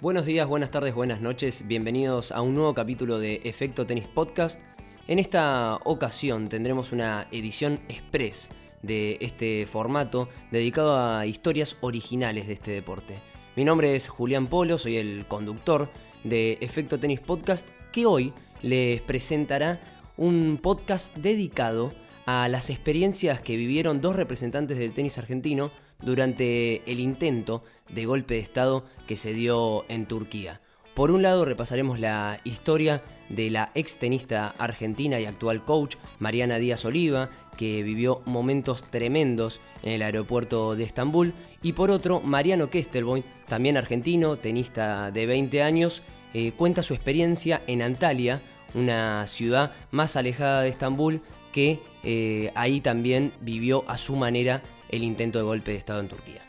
Buenos días, buenas tardes, buenas noches. Bienvenidos a un nuevo capítulo de Efecto Tenis Podcast. En esta ocasión tendremos una edición express de este formato dedicado a historias originales de este deporte. Mi nombre es Julián Polo, soy el conductor de Efecto Tenis Podcast que hoy les presentará un podcast dedicado a las experiencias que vivieron dos representantes del tenis argentino durante el intento de golpe de Estado que se dio en Turquía. Por un lado repasaremos la historia de la ex tenista argentina y actual coach Mariana Díaz Oliva, que vivió momentos tremendos en el aeropuerto de Estambul, y por otro Mariano Kestelboin, también argentino, tenista de 20 años, eh, cuenta su experiencia en Antalya, una ciudad más alejada de Estambul que eh, ahí también vivió a su manera el intento de golpe de Estado en Turquía.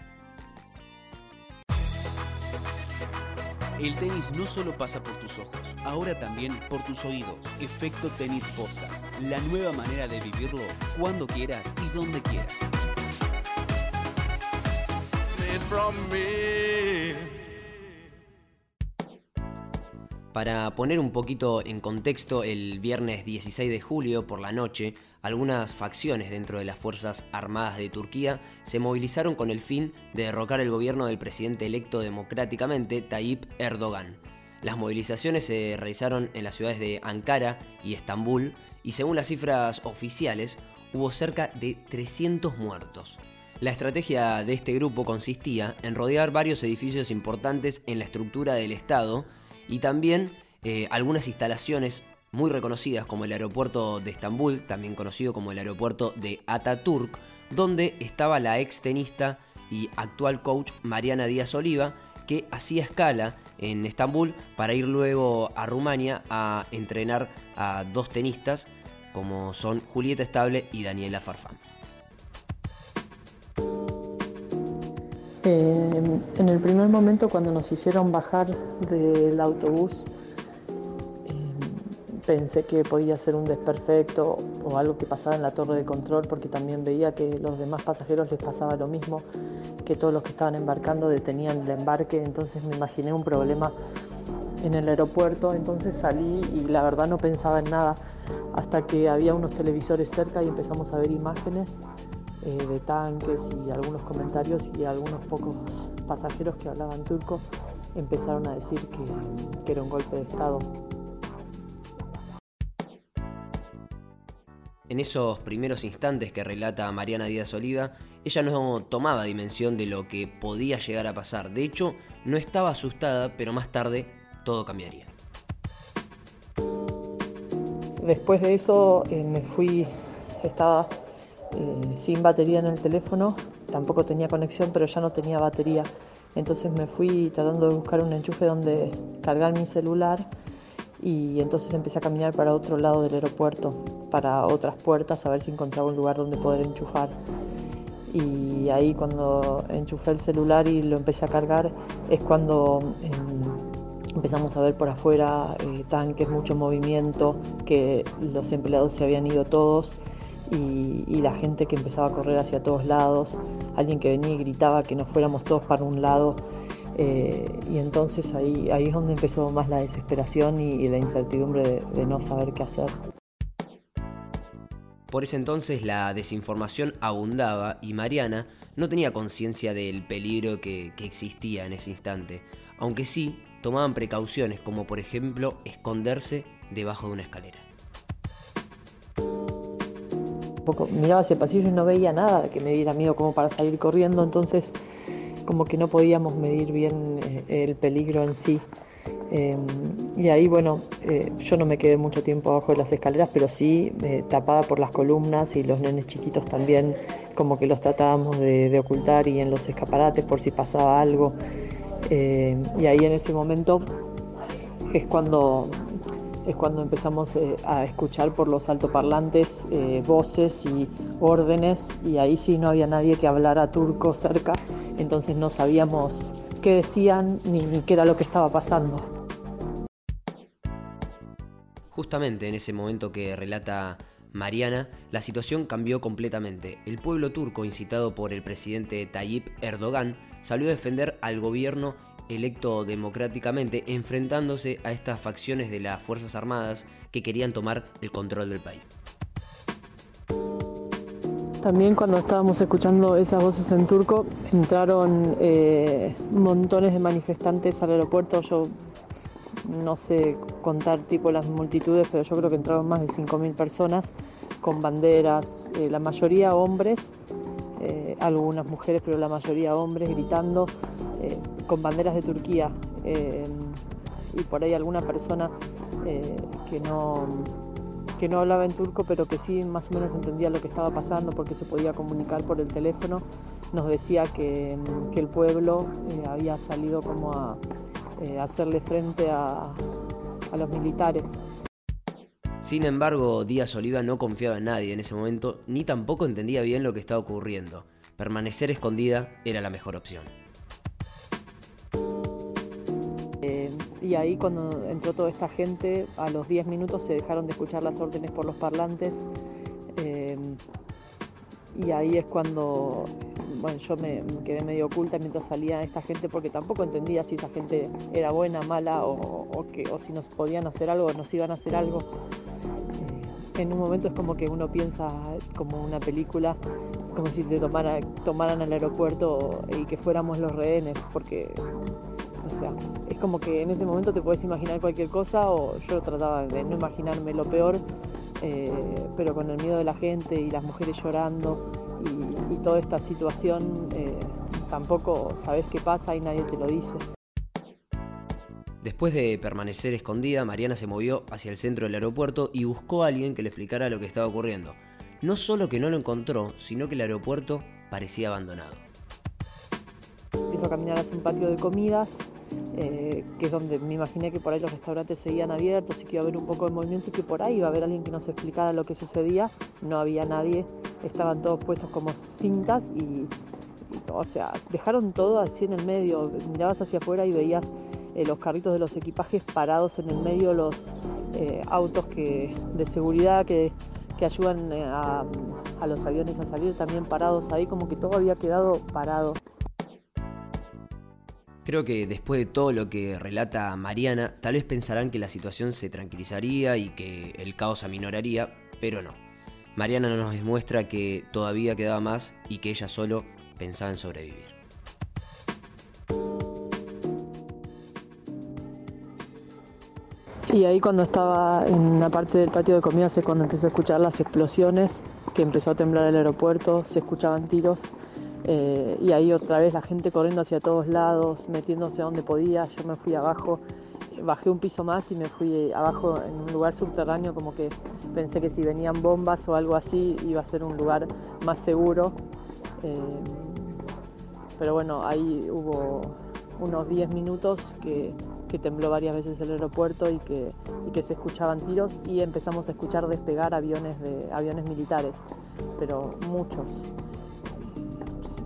El tenis no solo pasa por tus ojos, ahora también por tus oídos. Efecto Tenis Podcast, la nueva manera de vivirlo cuando quieras y donde quieras. Para poner un poquito en contexto, el viernes 16 de julio por la noche, algunas facciones dentro de las Fuerzas Armadas de Turquía se movilizaron con el fin de derrocar el gobierno del presidente electo democráticamente Tayyip Erdogan. Las movilizaciones se realizaron en las ciudades de Ankara y Estambul y según las cifras oficiales hubo cerca de 300 muertos. La estrategia de este grupo consistía en rodear varios edificios importantes en la estructura del Estado y también eh, algunas instalaciones muy reconocidas como el aeropuerto de Estambul, también conocido como el aeropuerto de Ataturk, donde estaba la ex tenista y actual coach Mariana Díaz Oliva, que hacía escala en Estambul para ir luego a Rumania a entrenar a dos tenistas como son Julieta Estable y Daniela Farfán. Eh, en el primer momento cuando nos hicieron bajar del autobús, pensé que podía ser un desperfecto o algo que pasaba en la torre de control porque también veía que los demás pasajeros les pasaba lo mismo, que todos los que estaban embarcando detenían el embarque, entonces me imaginé un problema en el aeropuerto, entonces salí y la verdad no pensaba en nada hasta que había unos televisores cerca y empezamos a ver imágenes eh, de tanques y algunos comentarios y algunos pocos pasajeros que hablaban turco empezaron a decir que, que era un golpe de Estado. En esos primeros instantes que relata Mariana Díaz Oliva, ella no tomaba dimensión de lo que podía llegar a pasar. De hecho, no estaba asustada, pero más tarde todo cambiaría. Después de eso eh, me fui, estaba eh, sin batería en el teléfono, tampoco tenía conexión, pero ya no tenía batería. Entonces me fui tratando de buscar un enchufe donde cargar mi celular y entonces empecé a caminar para otro lado del aeropuerto, para otras puertas, a ver si encontraba un lugar donde poder enchufar. Y ahí cuando enchufé el celular y lo empecé a cargar es cuando em, empezamos a ver por afuera eh, tanques, mucho movimiento, que los empleados se habían ido todos y, la gente que empezaba a correr hacia todos lados, alguien que venía y gritaba que nos fuéramos todos para un lado. Eh, y entonces ahí, ahí es donde empezó más la desesperación y, la incertidumbre de, de no saber qué hacer. Por ese entonces la desinformación abundaba y Mariana no tenía conciencia del peligro que, que, existía en ese instante, aunque sí tomaban precauciones como por ejemplo esconderse debajo de una escalera miraba hacia el pasillo y no veía nada que me diera miedo como para salir corriendo, entonces como que no podíamos medir bien eh, el peligro en sí. Em, y ahí, bueno, eh, yo no me quedé mucho tiempo abajo de las escaleras, pero sí eh, tapada por las columnas y los nenes chiquitos también, como que los tratábamos de, de ocultar y en los escaparates por si pasaba algo. Em, y ahí en ese momento es cuando es cuando empezamos eh, a escuchar por los altoparlantes eh, voces y órdenes y ahí sí no había nadie que hablara turco cerca, entonces no sabíamos qué decían ni, qué era lo que estaba pasando. Justamente en ese momento que relata Mariana, la situación cambió completamente. El pueblo turco, incitado por el presidente Tayyip Erdogan, salió a defender al gobierno electo democráticamente, enfrentándose a estas facciones de las Fuerzas Armadas que querían tomar el control del país. También cuando estábamos escuchando esas voces en turco, entraron eh, montones de manifestantes al aeropuerto. Yo no sé contar tipo las multitudes, pero yo creo que entraron más de 5.000 personas con banderas, eh, la mayoría hombres, eh, algunas mujeres, pero la mayoría hombres gritando con banderas de Turquía. y por ahí alguna persona que no que no hablaba en turco, pero que sí más o menos entendía lo que estaba pasando porque se podía comunicar por el teléfono, nos decía que, el pueblo eh, había salido como a eh, hacerle frente a, a los militares. Sin embargo, Díaz Oliva no confiaba en nadie en ese momento, ni tampoco entendía bien lo que estaba ocurriendo. Permanecer escondida era la mejor opción. Y ahí cuando entró toda esta gente, a los 10 minutos se dejaron de escuchar las órdenes por los parlantes. Eh, y ahí es cuando bueno, yo me, quedé medio oculta mientras salía esta gente porque tampoco entendía si esa gente era buena, mala o, o si nos podían hacer algo o nos iban a hacer algo. Eh, en un momento es como que uno piensa como una película, como si te tomara, tomaran al aeropuerto y que fuéramos los rehenes, porque sea, es como que en ese momento te puedes imaginar cualquier cosa o yo trataba de no imaginarme lo peor, eh, pero con el miedo de la gente y las mujeres llorando y, toda esta situación, eh, tampoco sabes qué pasa y nadie te lo dice. Después de permanecer escondida, Mariana se movió hacia el centro del aeropuerto y buscó a alguien que le explicara lo que estaba ocurriendo. No solo que no lo encontró, sino que el aeropuerto parecía abandonado. Empiezo a caminar hacia un patio de comidas eh, que es donde me imaginé que por ahí los restaurantes seguían abiertos y que iba a haber un poco de movimiento y que por ahí iba a haber alguien que nos explicara lo que sucedía. No había nadie, estaban todos puestos como cintas y, o sea, dejaron todo así en el medio. Mirabas hacia afuera y veías eh, los carritos de los equipajes parados en el medio, los eh, autos que, de seguridad que, que ayudan a, a los aviones a salir también parados ahí, como que todo había quedado parado. Creo que después de todo lo que relata Mariana, tal vez pensarán que la situación se tranquilizaría y que el caos aminoraría, pero no. Mariana nos demuestra que todavía quedaba más y que ella solo pensaba en sobrevivir. Y ahí cuando estaba en la parte del patio de comida, es cuando empezó a escuchar las explosiones, que empezó a temblar el aeropuerto, se escuchaban tiros eh, y ahí otra vez la gente corriendo hacia todos lados, metiéndose donde podía. Yo me fui abajo, bajé un piso más y me fui abajo en un lugar subterráneo, como que pensé que si venían bombas o algo así iba a ser un lugar más seguro. Eh, pero bueno, ahí hubo unos 10 minutos que, tembló varias veces el aeropuerto y que, y que se escuchaban tiros y empezamos a escuchar despegar aviones, de, aviones militares, pero muchos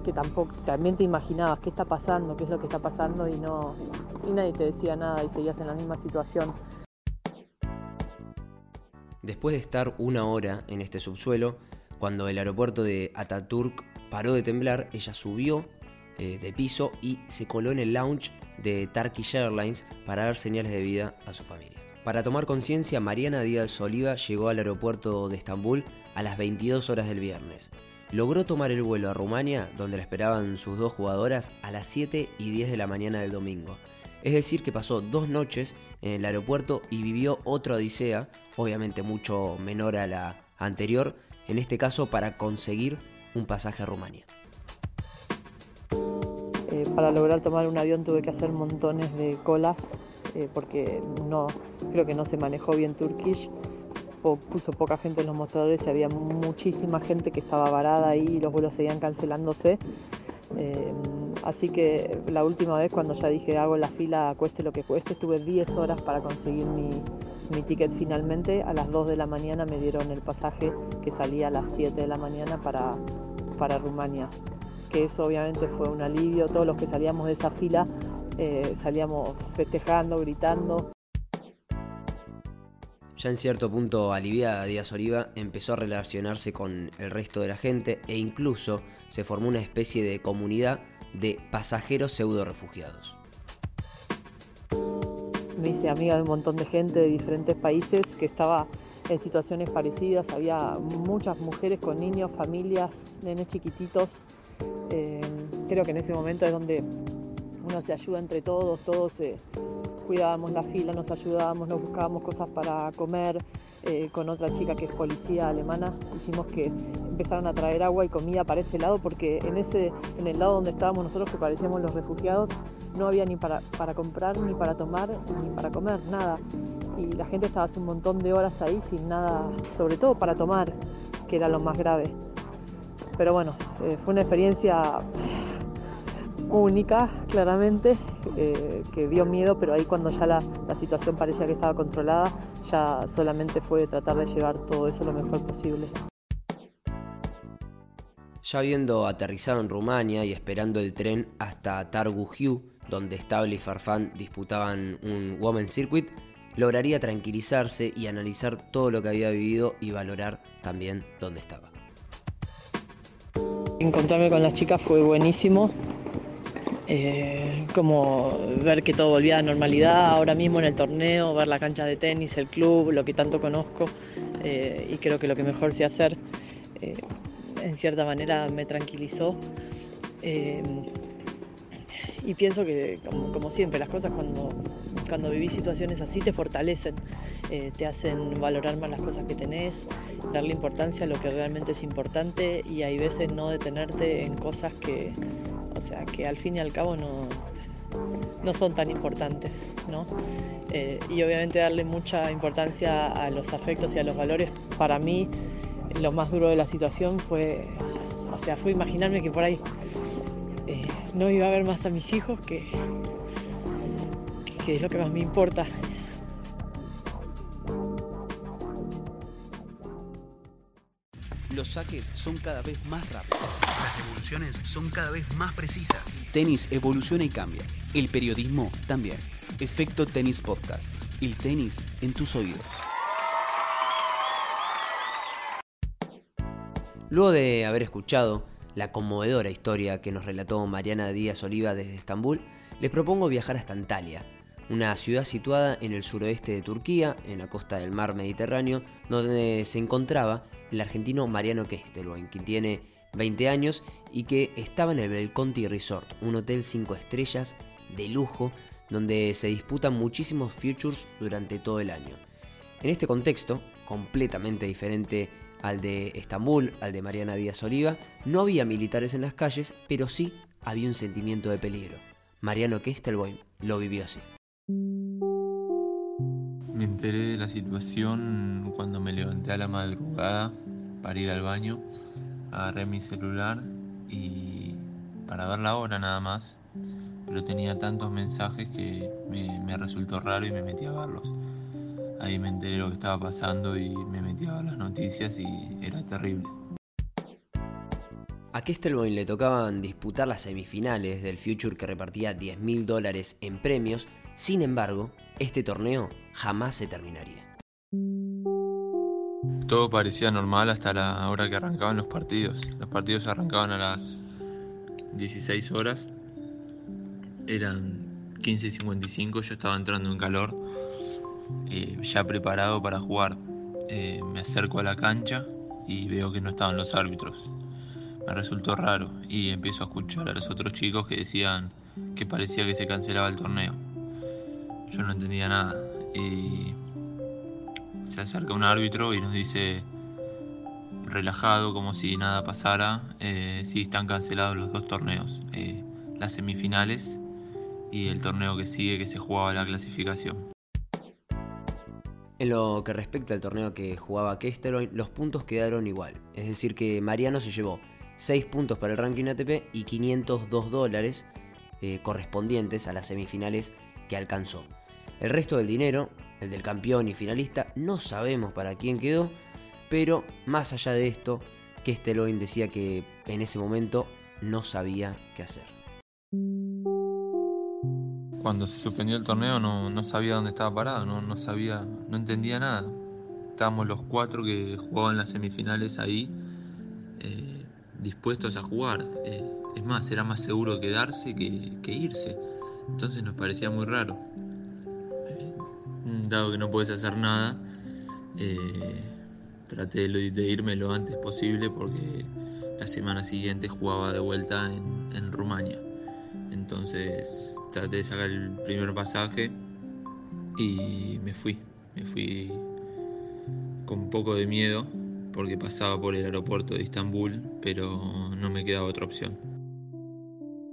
que tampoco también te imaginabas qué está pasando, qué es lo que está pasando y no y nadie te decía nada y seguías en la misma situación. Después de estar una hora en este subsuelo, cuando el aeropuerto de Ataturk paró de temblar, ella subió eh, de piso y se coló en el lounge de Turkish Airlines para dar señales de vida a su familia. Para tomar conciencia, Mariana Díaz Oliva llegó al aeropuerto de Estambul a las 22 horas del viernes logró tomar el vuelo a Rumania, donde la esperaban sus dos jugadoras, a las 7 y 10 de la mañana del domingo. Es decir, que pasó dos noches en el aeropuerto y vivió otra odisea, obviamente mucho menor a la anterior, en este caso para conseguir un pasaje a Rumania. Eh, para lograr tomar un avión tuve que hacer montones de colas eh, porque no creo que no se manejó bien Turkish puso poca gente en los mostradores y había muchísima gente que estaba varada ahí y los vuelos seguían cancelándose. Eh, así que la última vez cuando ya dije hago la fila cueste lo que cueste, estuve 10 horas para conseguir mi, mi ticket finalmente. A las 2 de la mañana me dieron el pasaje que salía a las 7 de la mañana para, para Rumania. Que eso obviamente fue un alivio. Todos los que salíamos de esa fila eh, salíamos festejando, gritando. Ya en cierto punto aliviada, Díaz Oliva empezó a relacionarse con el resto de la gente e incluso se formó una especie de comunidad de pasajeros pseudo refugiados. me hice amiga de un montón de gente de diferentes países que estaba en situaciones parecidas. Había muchas mujeres con niños, familias, nenes chiquititos. Eh, creo que en ese momento es donde uno se ayuda entre todos, todos eh, cuidábamos la fila, nos ayudábamos, nos buscábamos cosas para comer. Eh, con otra chica que es policía alemana, hicimos que empezaron a traer agua y comida para ese lado porque en, ese, en el lado donde estábamos nosotros que parecíamos los refugiados no había ni para, para comprar, ni para tomar, ni para comer, nada. Y la gente estaba hace un montón de horas ahí sin nada, sobre todo para tomar, que era lo más grave. Pero bueno, eh, fue una experiencia única, claramente, eh, que dio miedo, pero ahí cuando ya la, la, situación parecía que estaba controlada, ya solamente fue tratar de llevar todo eso lo mejor posible. Ya habiendo aterrizado en Rumania y esperando el tren hasta Targu Hiu, donde Stable y Farfán disputaban un Women Circuit, lograría tranquilizarse y analizar todo lo que había vivido y valorar también dónde estaba. Encontrarme con las chicas fue buenísimo, eh, como ver que todo volvía a normalidad ahora mismo en el torneo, ver la cancha de tenis, el club, lo que tanto conozco eh, y creo que lo que mejor sé hacer eh, en cierta manera me tranquilizó. Eh, y pienso que como, como, siempre, las cosas cuando, cuando vivís situaciones así te fortalecen, eh, te hacen valorar más las cosas que tenés, darle importancia a lo que realmente es importante y hay veces no detenerte en cosas que, o sea, que al fin y al cabo no, no son tan importantes, ¿no? Eh, y obviamente darle mucha importancia a los afectos y a los valores, para mí lo más duro de la situación fue, o sea, fue imaginarme que por ahí eh, no iba a ver más a mis hijos, que, que es lo que más me importa. Los saques son cada vez más rápidos. Las devoluciones son cada vez más precisas. Tenis evoluciona y cambia. El periodismo también. Efecto Tenis Podcast. El tenis en tus oídos. Luego de haber escuchado la conmovedora historia que nos relató Mariana Díaz Oliva desde Estambul, les propongo viajar hasta Antalya, una ciudad situada en el suroeste de Turquía, en la costa del mar Mediterráneo, donde se encontraba el argentino Mariano Kestelboin, quien tiene 20 años y que estaba en el Belconti Resort, un hotel 5 estrellas de lujo donde se disputan muchísimos futures durante todo el año. En este contexto, completamente diferente al de Estambul, al de Mariana Díaz Oliva, no había militares en las calles, pero sí había un sentimiento de peligro. Mariano Kestelboim lo vivió así. Me enteré de la situación cuando me levanté a la madrugada para ir al baño, agarré mi celular y para ver la hora nada más, pero tenía tantos mensajes que me, resultó raro y me metí a verlos. Ahí me enteré lo que estaba pasando y me metí a ver las noticias y era terrible. A Kestelboin le tocaban disputar las semifinales del Future que repartía 10 mil dólares en premios, sin embargo, este torneo jamás se terminaría. Todo parecía normal hasta la hora que arrancaban los partidos. Los partidos arrancaban a las 16 horas, eran 15.55, yo estaba entrando en calor eh, ya preparado para jugar. Eh, me acerco a la cancha y veo que no estaban los árbitros. Me resultó raro y empiezo a escuchar a los otros chicos que decían que parecía que se cancelaba el torneo. Yo no entendía nada y se acerca un árbitro y nos dice relajado como si nada pasara, eh, sí están cancelados los dos torneos, eh, las semifinales y el torneo que sigue que se jugaba la clasificación. En lo que respecta al torneo que jugaba Kestelboin, los puntos quedaron igual. Es decir, que Mariano se llevó 6 puntos para el ranking ATP y 502 dólares eh, correspondientes a las semifinales que alcanzó. El resto del dinero, el del campeón y finalista, no sabemos para quién quedó, pero más allá de esto, Kestelboin decía que en ese momento no sabía qué hacer. Cuando se suspendió el torneo no, sabía dónde estaba parado, no, no, sabía, no entendía nada. Estábamos los cuatro que jugaban las semifinales ahí, eh, dispuestos a jugar. Eh, es más, era más seguro quedarse que, que, irse. Entonces nos parecía muy raro. Dado que no puedes hacer nada, eh, traté de irme lo antes posible porque la semana siguiente jugaba de vuelta en, Rumania. Entonces traté de sacar el primer pasaje y me fui. Me fui con poco de miedo porque pasaba por el aeropuerto de Estambul, pero no me quedaba otra opción.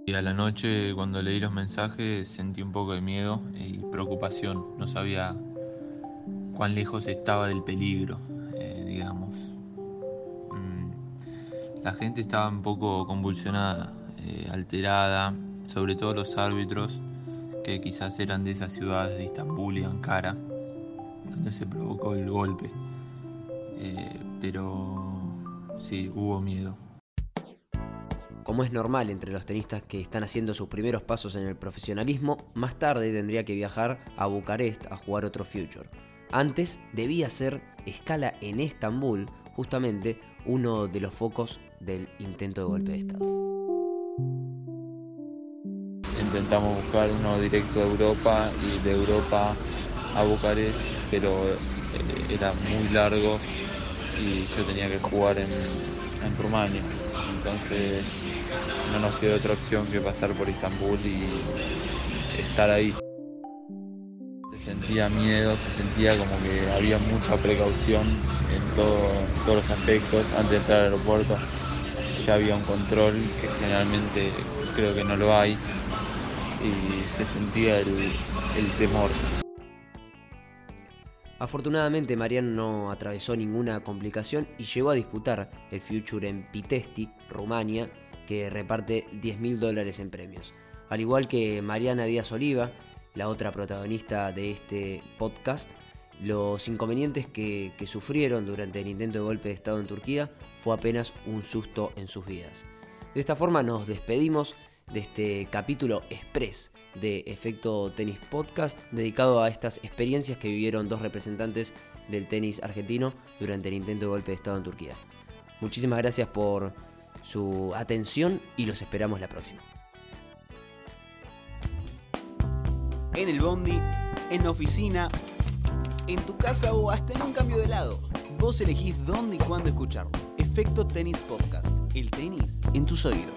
Y a la noche, cuando leí los mensajes, sentí un poco de miedo y preocupación. No sabía cuán lejos estaba del peligro, eh, digamos. Mm, la gente estaba un poco convulsionada, eh, alterada, sobre todo los árbitros, que quizás eran de esas ciudades de Estambul y Ankara, donde se provocó el golpe. Eh, pero sí, hubo miedo. Como es normal entre los tenistas que están haciendo sus primeros pasos en el profesionalismo, más tarde tendría que viajar a Bucarest a jugar otro Future. Antes debía ser escala en Estambul, justamente uno de los focos del intento de golpe de Estado. Intentamos buscar uno directo de Europa y de Europa a Bucarest, pero eh, era muy largo y yo tenía que jugar en, en Rumania. Entonces no nos quedó otra opción que pasar por Estambul y estar ahí. Se sentía miedo, se sentía como que había mucha precaución en, todos los aspectos antes de entrar al aeropuerto. Ya había un control que generalmente creo que no lo hay y se sentía el temor. Afortunadamente Mariano no atravesó ninguna complicación y llegó a disputar el Future en Pitesti, Rumania, que reparte 10 mil dólares en premios. Al igual que Mariana Díaz Oliva, la otra protagonista de este podcast, los inconvenientes que, que, sufrieron durante el intento de golpe de Estado en Turquía fue apenas un susto en sus vidas. De esta forma nos despedimos de este capítulo express de Efecto Tenis Podcast dedicado a estas experiencias que vivieron dos representantes del tenis argentino durante el intento de golpe de Estado en Turquía. Muchísimas gracias por su atención y los esperamos la próxima. En el bondi, en la oficina, en tu casa o hasta en un cambio de lado. Vos elegís dónde y cuándo escucharlo. Efecto Tenis Podcast. El tenis en tus oídos.